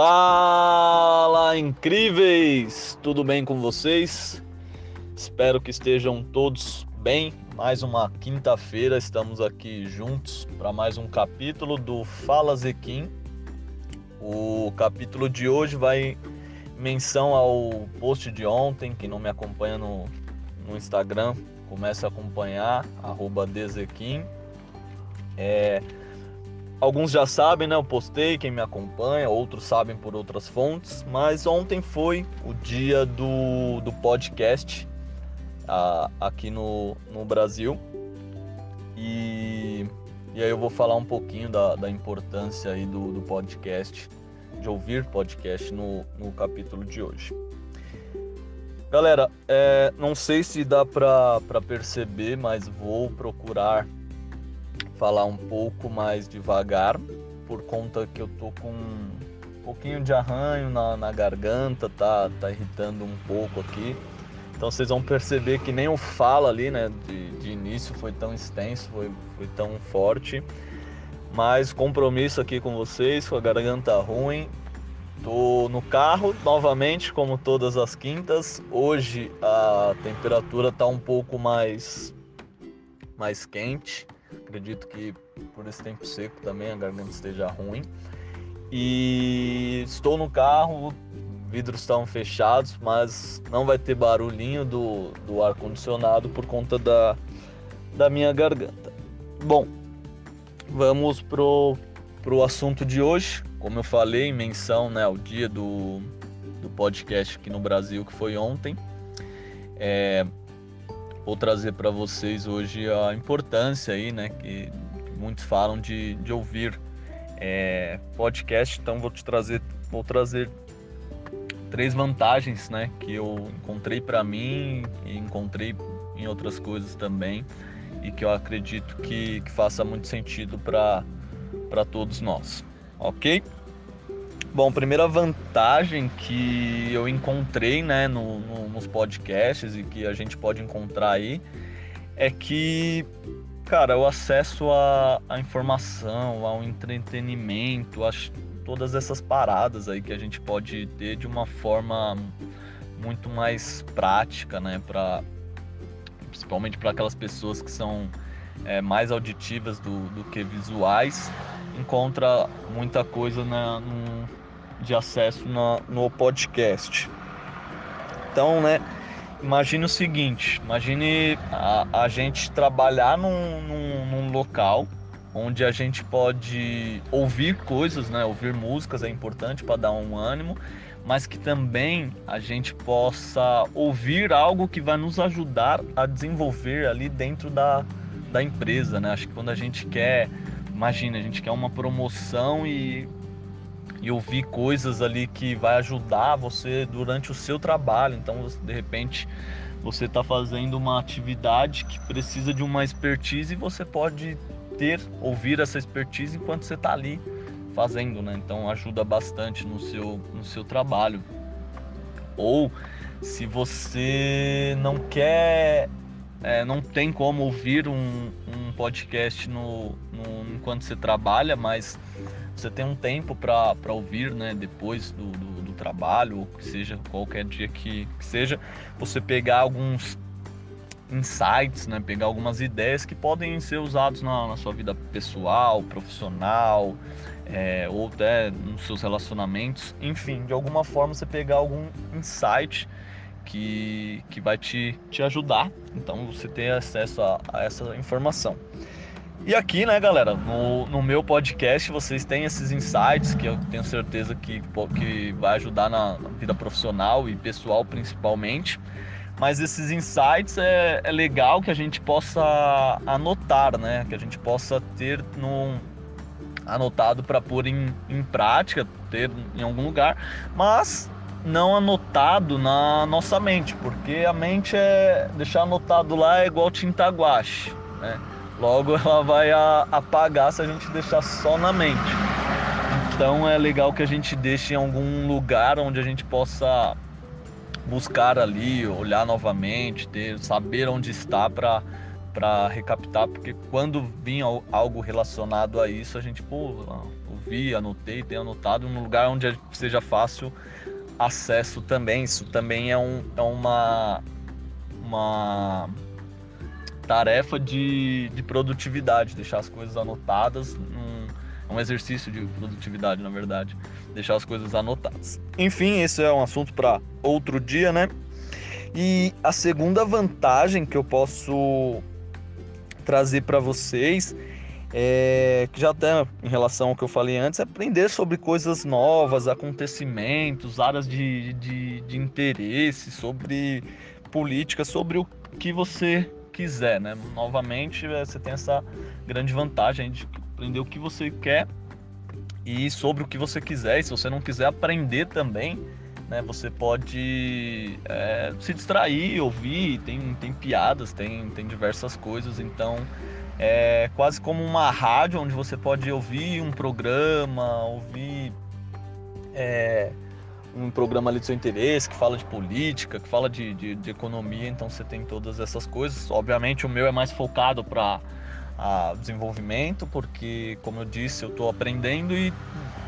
Fala, incríveis! Tudo bem com vocês? Espero que estejam todos bem. Mais uma quinta-feira estamos aqui juntos para mais um capítulo do Fala Zequim. O capítulo de hoje vai menção ao post de ontem. Quem não me acompanha no, no Instagram, comece a acompanhar, arroba Dezequim. É, Alguns já sabem, né? Eu postei, quem me acompanha, outros sabem por outras fontes, mas ontem foi o dia do, do podcast a, aqui no, no Brasil. E, e aí eu vou falar um pouquinho da, da importância aí do, do podcast, de ouvir podcast no, no capítulo de hoje. Galera, é, não sei se dá para perceber, mas vou procurar falar um pouco mais devagar, por conta que eu tô com um pouquinho de arranho na, na garganta, tá, tá irritando um pouco aqui. Então vocês vão perceber que nem o fala ali, né, de, de início foi tão extenso, foi, foi tão forte. Mas compromisso aqui com vocês, com a garganta ruim. Tô no carro novamente, como todas as quintas. Hoje a temperatura tá um pouco mais mais quente. Acredito que por esse tempo seco também a garganta esteja ruim. E estou no carro, vidros estão fechados, mas não vai ter barulhinho do, do ar condicionado por conta da, da minha garganta. Bom, vamos pro, pro assunto de hoje. Como eu falei, menção né, ao dia do, do podcast aqui no Brasil, que foi ontem. É, vou trazer para vocês hoje a importância aí, né, que muitos falam de, de ouvir é, podcast. Então vou te trazer, vou trazer três vantagens, né, que eu encontrei para mim e encontrei em outras coisas também e que eu acredito que, que faça muito sentido para para todos nós, ok? Bom, primeira vantagem que eu encontrei né, no, no, nos podcasts e que a gente pode encontrar aí é que, cara, o acesso à, informação, ao entretenimento, a todas essas paradas aí que a gente pode ter de uma forma muito mais prática, né, para principalmente para aquelas pessoas que são é, mais auditivas do, do que visuais, encontra muita coisa na, no, de acesso na, no podcast. Então, né, imagine o seguinte, imagine a, a gente trabalhar num, num, num, local onde a gente pode ouvir coisas, né, ouvir músicas é importante para dar um ânimo, mas que também a gente possa ouvir algo que vai nos ajudar a desenvolver ali dentro da, da empresa, né? Acho que quando a gente quer, imagina, a gente quer uma promoção e e ouvir coisas ali que vai ajudar você durante o seu trabalho. Então, de repente, você está fazendo uma atividade que precisa de uma expertise e você pode ter, ouvir essa expertise enquanto você está ali fazendo, né? Então ajuda bastante no seu, no seu trabalho. Ou se você não quer, é, não tem como ouvir um, um podcast no, no, enquanto você trabalha, mas você tem um tempo para ouvir, né, depois do, do, do, trabalho, ou que seja qualquer dia que, que seja, você pegar alguns insights, né, pegar algumas ideias que podem ser usados na, na sua vida pessoal, profissional, é, ou até nos seus relacionamentos, enfim, de alguma forma você pegar algum insight que, que vai te, te ajudar, então você ter acesso a, a essa informação. E aqui, né, galera, no, no meu podcast vocês têm esses insights que eu tenho certeza que, que vai ajudar na, na vida profissional e pessoal principalmente. Mas esses insights é, é legal que a gente possa anotar, né? Que a gente possa ter num, anotado para pôr em, em prática, ter em algum lugar, mas não anotado na nossa mente, porque a mente é deixar anotado lá é igual tinta guache, né? Logo ela vai apagar se a gente deixar só na mente. Então é legal que a gente deixe em algum lugar onde a gente possa buscar ali, olhar novamente, ter, saber onde está para para recaptar, porque quando vinha algo relacionado a isso, a gente, pô, ouvi, anotei, tenho anotado num lugar onde seja fácil acesso também. Isso também é, um, é uma, uma tarefa de, de produtividade, deixar as coisas anotadas. Um, é um exercício de produtividade, na verdade, deixar as coisas anotadas. Enfim, esse é um assunto para outro dia, né? E a segunda vantagem que eu posso trazer para vocês é, que já até em relação ao que eu falei antes, é aprender sobre coisas novas, acontecimentos, áreas de, de, de interesse, sobre política, sobre o que você quiser, né? Novamente, é, você tem essa grande vantagem de aprender o que você quer e sobre o que você quiser. E se você não quiser aprender também, né? Você pode é, se distrair, ouvir, tem, tem piadas, tem, tem diversas coisas, então é quase como uma rádio onde você pode ouvir um programa, ouvir é, um programa ali do seu interesse que fala de política, que fala de, de, de economia, então você tem todas essas coisas. Obviamente o meu é mais focado para desenvolvimento, porque como eu disse, eu estou aprendendo e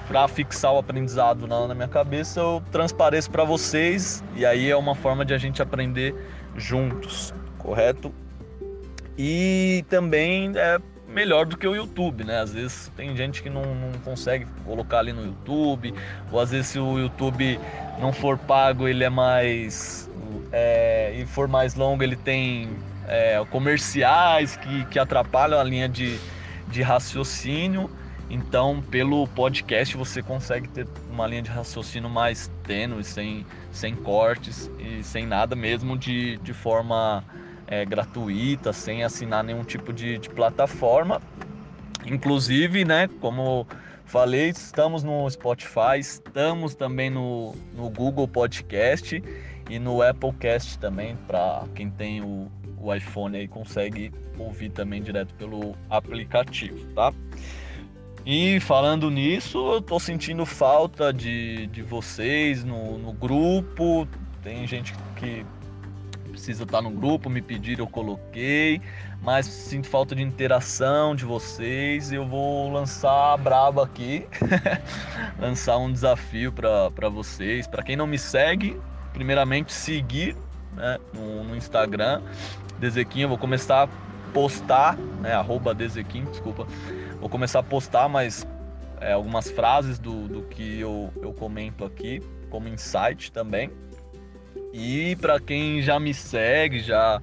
para fixar o aprendizado na, na minha cabeça, eu transpareço para vocês e aí é uma forma de a gente aprender juntos, correto? E também é melhor do que o YouTube, né? Às vezes tem gente que não, não consegue colocar ali no YouTube, ou às vezes se o YouTube não for pago, ele é mais. É, e for mais longo, ele tem é, comerciais que, que atrapalham a linha de, de raciocínio. Então, pelo podcast, você consegue ter uma linha de raciocínio mais tênue, sem, sem cortes e sem nada mesmo de, de forma é, gratuita, sem assinar nenhum tipo de, de plataforma. Inclusive, né, como falei, estamos no Spotify, estamos também no, no Google Podcast e no Applecast também, para quem tem o, o iPhone aí consegue ouvir também direto pelo aplicativo, tá? E falando nisso, eu tô sentindo falta de, de vocês no, no grupo. Tem gente que precisa estar no grupo, me pediram, eu coloquei. Mas sinto falta de interação de vocês. Eu vou lançar a braba aqui, lançar um desafio para vocês. Para quem não me segue, primeiramente seguir né, no, no Instagram. Eu vou começar a postar, né, arroba Dezequim, desculpa Vou começar a postar mais é, algumas frases do, do que eu, eu comento aqui, como insight também. E para quem já me segue, já,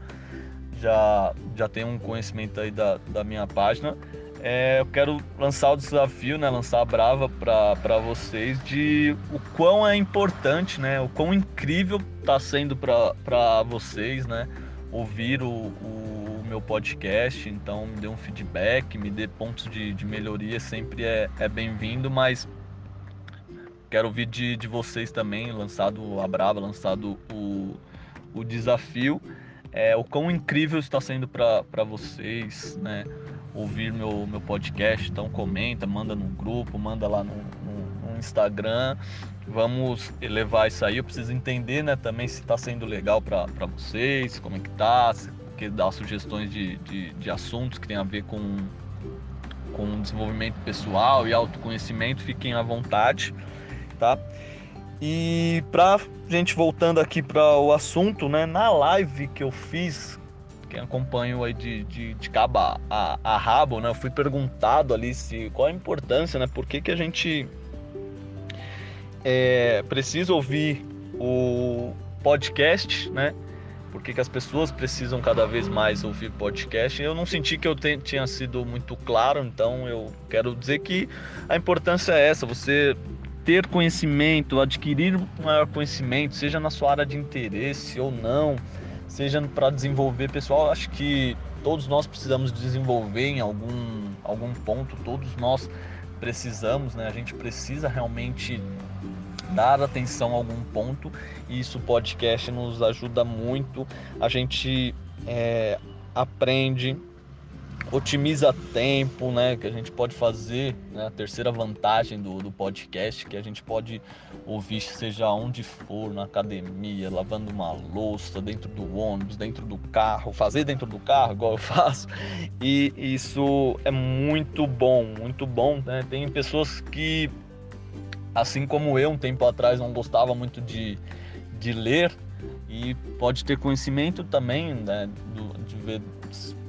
já, já tem um conhecimento aí da, da minha página, é, eu quero lançar o desafio, né, lançar a brava para vocês de o quão é importante, né, o quão incrível está sendo para vocês, né, ouvir o, o meu podcast, então me dê um feedback, me dê pontos de, de melhoria, sempre é, é bem-vindo, mas quero ouvir de, de vocês também, lançado a Brava, lançado o, o desafio, é, o quão incrível está sendo para vocês, né? Ouvir meu, meu podcast, então comenta, manda no grupo, manda lá no, no, no Instagram. Vamos elevar isso aí. Eu preciso entender, né, também se está sendo legal para vocês, como é que tá, se que dá sugestões de, de, de assuntos que tem a ver com, com desenvolvimento pessoal e autoconhecimento, fiquem à vontade, tá? E pra gente voltando aqui para o assunto, né? Na live que eu fiz, quem acompanhou aí de, de, de cabo a, a, rabo, né? Eu fui perguntado ali se qual a importância, né? Por que, que a gente é, precisa ouvir o podcast, né? por que, que as pessoas precisam cada vez mais ouvir podcast. Eu não senti que eu tinha sido muito claro, então eu quero dizer que a importância é essa: você ter conhecimento, adquirir maior conhecimento, seja na sua área de interesse ou não, seja para desenvolver pessoal. Acho que todos nós precisamos desenvolver em algum, algum ponto, todos nós precisamos, né? A gente precisa realmente dar atenção a algum ponto e isso podcast nos ajuda muito. A gente é, aprende otimiza tempo, né? Que a gente pode fazer, né? A terceira vantagem do, do podcast, que a gente pode ouvir, seja onde for, na academia, lavando uma louça, dentro do ônibus, dentro do carro, fazer dentro do carro, igual eu faço. E isso é muito bom, muito bom, né? Tem pessoas que, assim como eu, um tempo atrás, não gostava muito de, de ler, e pode ter conhecimento também, né? Do, de ver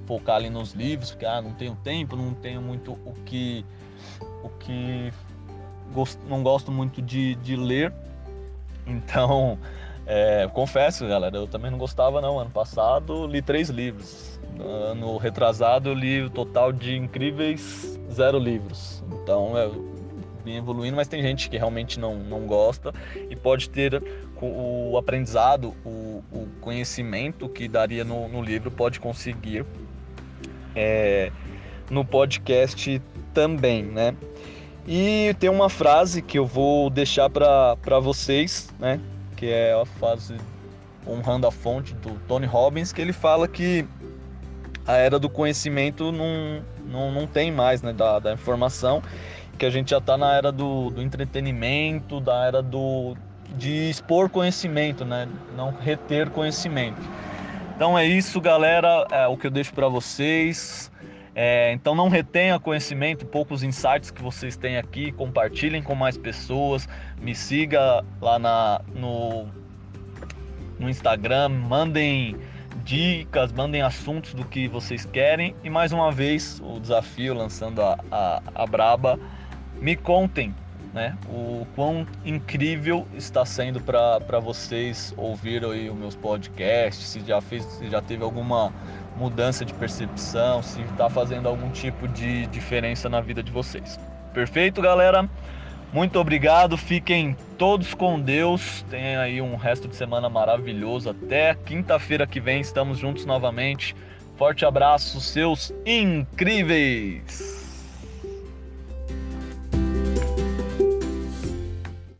focar ali nos livros, porque ah, não tenho tempo, não tenho muito o que o que não gosto muito de, de ler. Então, é, confesso, galera, eu também não gostava não. Ano passado li três livros. Ano retrasado li o total de incríveis zero livros. Então eu vim evoluindo, mas tem gente que realmente não, não gosta e pode ter o aprendizado, o, o conhecimento que daria no, no livro, pode conseguir é, no podcast também, né? E tem uma frase que eu vou deixar para vocês, né? Que é a frase honrando a fonte do Tony Robbins, que ele fala que a era do conhecimento não, não, não tem mais, né? Da, da informação, que a gente já está na era do, do entretenimento, da era do, de expor conhecimento, né? Não reter conhecimento. Então é isso, galera. É o que eu deixo para vocês. É, então não retenha conhecimento, poucos insights que vocês têm aqui, compartilhem com mais pessoas, me siga lá na, no, no Instagram, mandem dicas, mandem assuntos do que vocês querem e mais uma vez o desafio lançando a, a, a Braba, me contem né? O quão incrível está sendo para vocês ouvir aí os meus podcasts, se já fez, se já teve alguma mudança de percepção, se está fazendo algum tipo de diferença na vida de vocês. Perfeito, galera? Muito obrigado, fiquem todos com Deus. Tenham aí um resto de semana maravilhoso. Até quinta-feira que vem estamos juntos novamente. Forte abraço, seus incríveis!